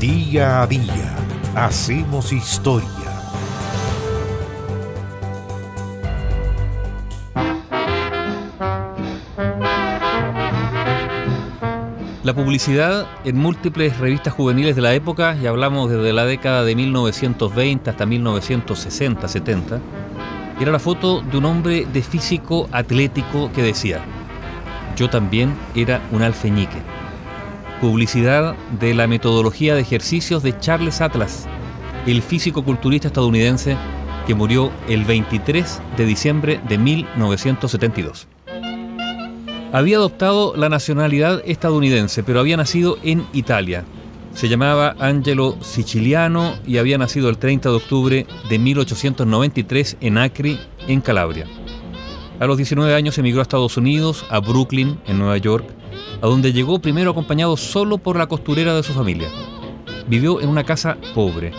Día a día hacemos historia. La publicidad en múltiples revistas juveniles de la época, y hablamos desde la década de 1920 hasta 1960-70, era la foto de un hombre de físico atlético que decía, yo también era un alfeñique. Publicidad de la metodología de ejercicios de Charles Atlas, el físico culturista estadounidense que murió el 23 de diciembre de 1972. Había adoptado la nacionalidad estadounidense, pero había nacido en Italia. Se llamaba Angelo Siciliano y había nacido el 30 de octubre de 1893 en Acre, en Calabria. A los 19 años emigró a Estados Unidos, a Brooklyn, en Nueva York, a donde llegó primero acompañado solo por la costurera de su familia. Vivió en una casa pobre.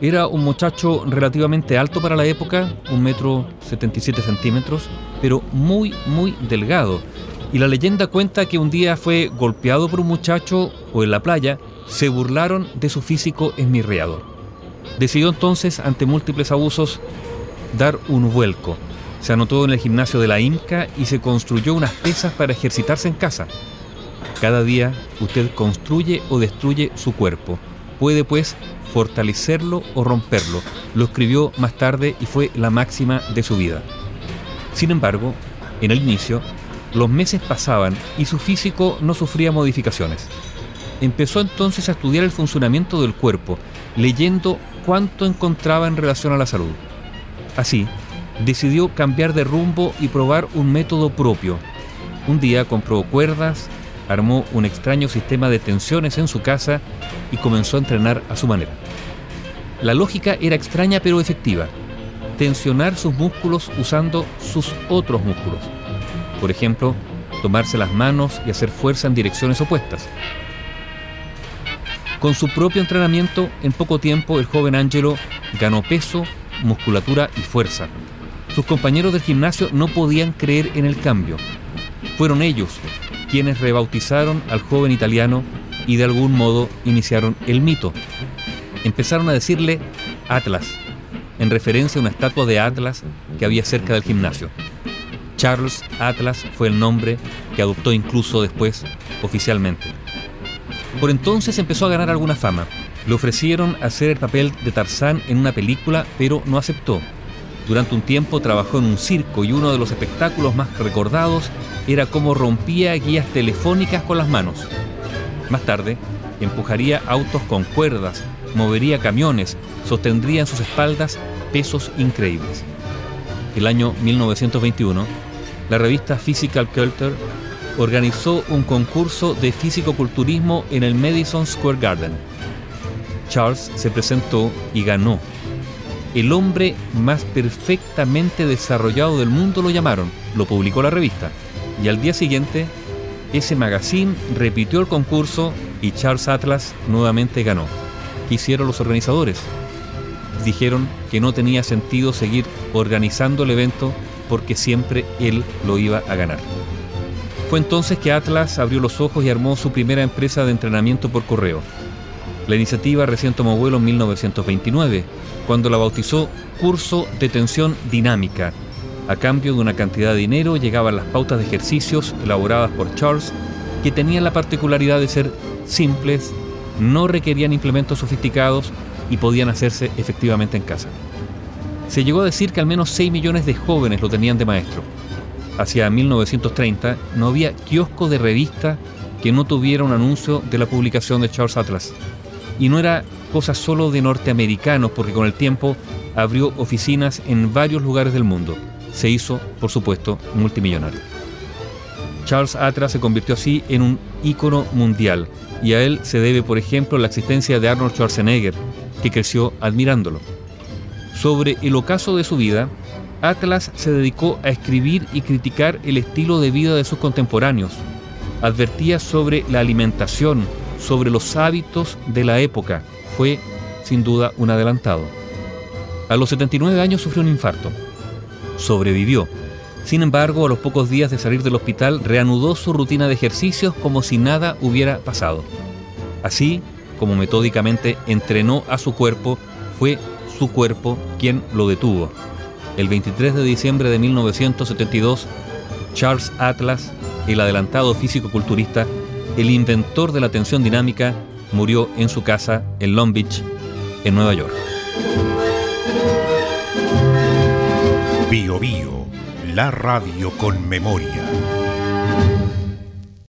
Era un muchacho relativamente alto para la época, un metro 77 centímetros, pero muy, muy delgado. Y la leyenda cuenta que un día fue golpeado por un muchacho o en la playa se burlaron de su físico esmirriado. Decidió entonces, ante múltiples abusos, dar un vuelco se anotó en el gimnasio de la IMCA y se construyó unas pesas para ejercitarse en casa. Cada día usted construye o destruye su cuerpo. Puede pues fortalecerlo o romperlo. Lo escribió más tarde y fue la máxima de su vida. Sin embargo, en el inicio, los meses pasaban y su físico no sufría modificaciones. Empezó entonces a estudiar el funcionamiento del cuerpo, leyendo cuánto encontraba en relación a la salud. Así, decidió cambiar de rumbo y probar un método propio. Un día compró cuerdas, armó un extraño sistema de tensiones en su casa y comenzó a entrenar a su manera. La lógica era extraña pero efectiva. Tensionar sus músculos usando sus otros músculos. Por ejemplo, tomarse las manos y hacer fuerza en direcciones opuestas. Con su propio entrenamiento, en poco tiempo el joven Angelo ganó peso, musculatura y fuerza, sus compañeros del gimnasio no podían creer en el cambio. Fueron ellos quienes rebautizaron al joven italiano y de algún modo iniciaron el mito. Empezaron a decirle Atlas, en referencia a una estatua de Atlas que había cerca del gimnasio. Charles Atlas fue el nombre que adoptó incluso después oficialmente. Por entonces empezó a ganar alguna fama. Le ofrecieron hacer el papel de Tarzán en una película, pero no aceptó. Durante un tiempo trabajó en un circo y uno de los espectáculos más recordados era cómo rompía guías telefónicas con las manos. Más tarde, empujaría autos con cuerdas, movería camiones, sostendría en sus espaldas pesos increíbles. El año 1921, la revista Physical Culture organizó un concurso de físico-culturismo en el Madison Square Garden. Charles se presentó y ganó el hombre más perfectamente desarrollado del mundo lo llamaron, lo publicó la revista. Y al día siguiente, ese magazine repitió el concurso y Charles Atlas nuevamente ganó. ¿Qué hicieron los organizadores? Dijeron que no tenía sentido seguir organizando el evento porque siempre él lo iba a ganar. Fue entonces que Atlas abrió los ojos y armó su primera empresa de entrenamiento por correo. La iniciativa recién tomó vuelo en 1929 cuando la bautizó Curso de Tensión Dinámica. A cambio de una cantidad de dinero llegaban las pautas de ejercicios elaboradas por Charles, que tenían la particularidad de ser simples, no requerían implementos sofisticados y podían hacerse efectivamente en casa. Se llegó a decir que al menos 6 millones de jóvenes lo tenían de maestro. Hacia 1930 no había kiosco de revista que no tuviera un anuncio de la publicación de Charles Atlas. Y no era cosa solo de norteamericanos, porque con el tiempo abrió oficinas en varios lugares del mundo. Se hizo, por supuesto, multimillonario. Charles Atlas se convirtió así en un ícono mundial y a él se debe, por ejemplo, la existencia de Arnold Schwarzenegger, que creció admirándolo. Sobre el ocaso de su vida, Atlas se dedicó a escribir y criticar el estilo de vida de sus contemporáneos. Advertía sobre la alimentación, sobre los hábitos de la época, fue sin duda un adelantado. A los 79 años sufrió un infarto. Sobrevivió. Sin embargo, a los pocos días de salir del hospital, reanudó su rutina de ejercicios como si nada hubiera pasado. Así, como metódicamente entrenó a su cuerpo, fue su cuerpo quien lo detuvo. El 23 de diciembre de 1972, Charles Atlas, el adelantado físico-culturista, el inventor de la tensión dinámica, murió en su casa en Long Beach, en Nueva York. Bio Bio, la radio con memoria.